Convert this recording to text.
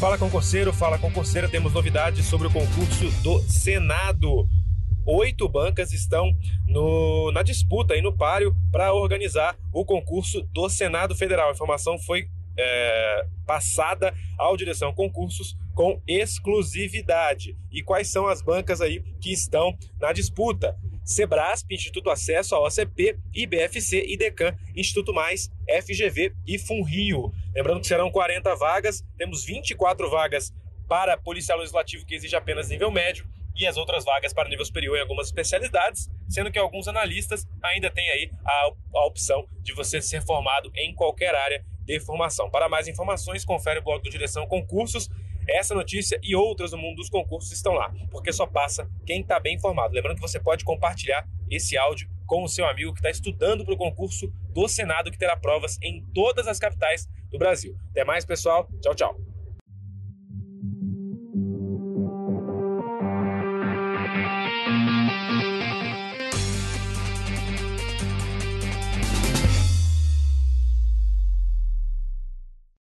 Fala concurseiro, fala concurseira, temos novidades sobre o concurso do Senado. Oito bancas estão no, na disputa e no páreo para organizar o concurso do Senado Federal. A informação foi é, passada ao Direção Concursos com exclusividade. E quais são as bancas aí que estão na disputa? Sebrasp, Instituto Acesso à OCP, IBFC, IDECAN, Instituto Mais, FGV e FUNRIO. Lembrando que serão 40 vagas, temos 24 vagas para policial legislativo que exige apenas nível médio e as outras vagas para nível superior em algumas especialidades, sendo que alguns analistas ainda têm aí a, a opção de você ser formado em qualquer área de formação. Para mais informações, confere o blog do Direção Concursos. Essa notícia e outras do mundo dos concursos estão lá, porque só passa quem está bem informado. Lembrando que você pode compartilhar esse áudio com o seu amigo que está estudando para o concurso do Senado, que terá provas em todas as capitais do Brasil. Até mais, pessoal. Tchau, tchau.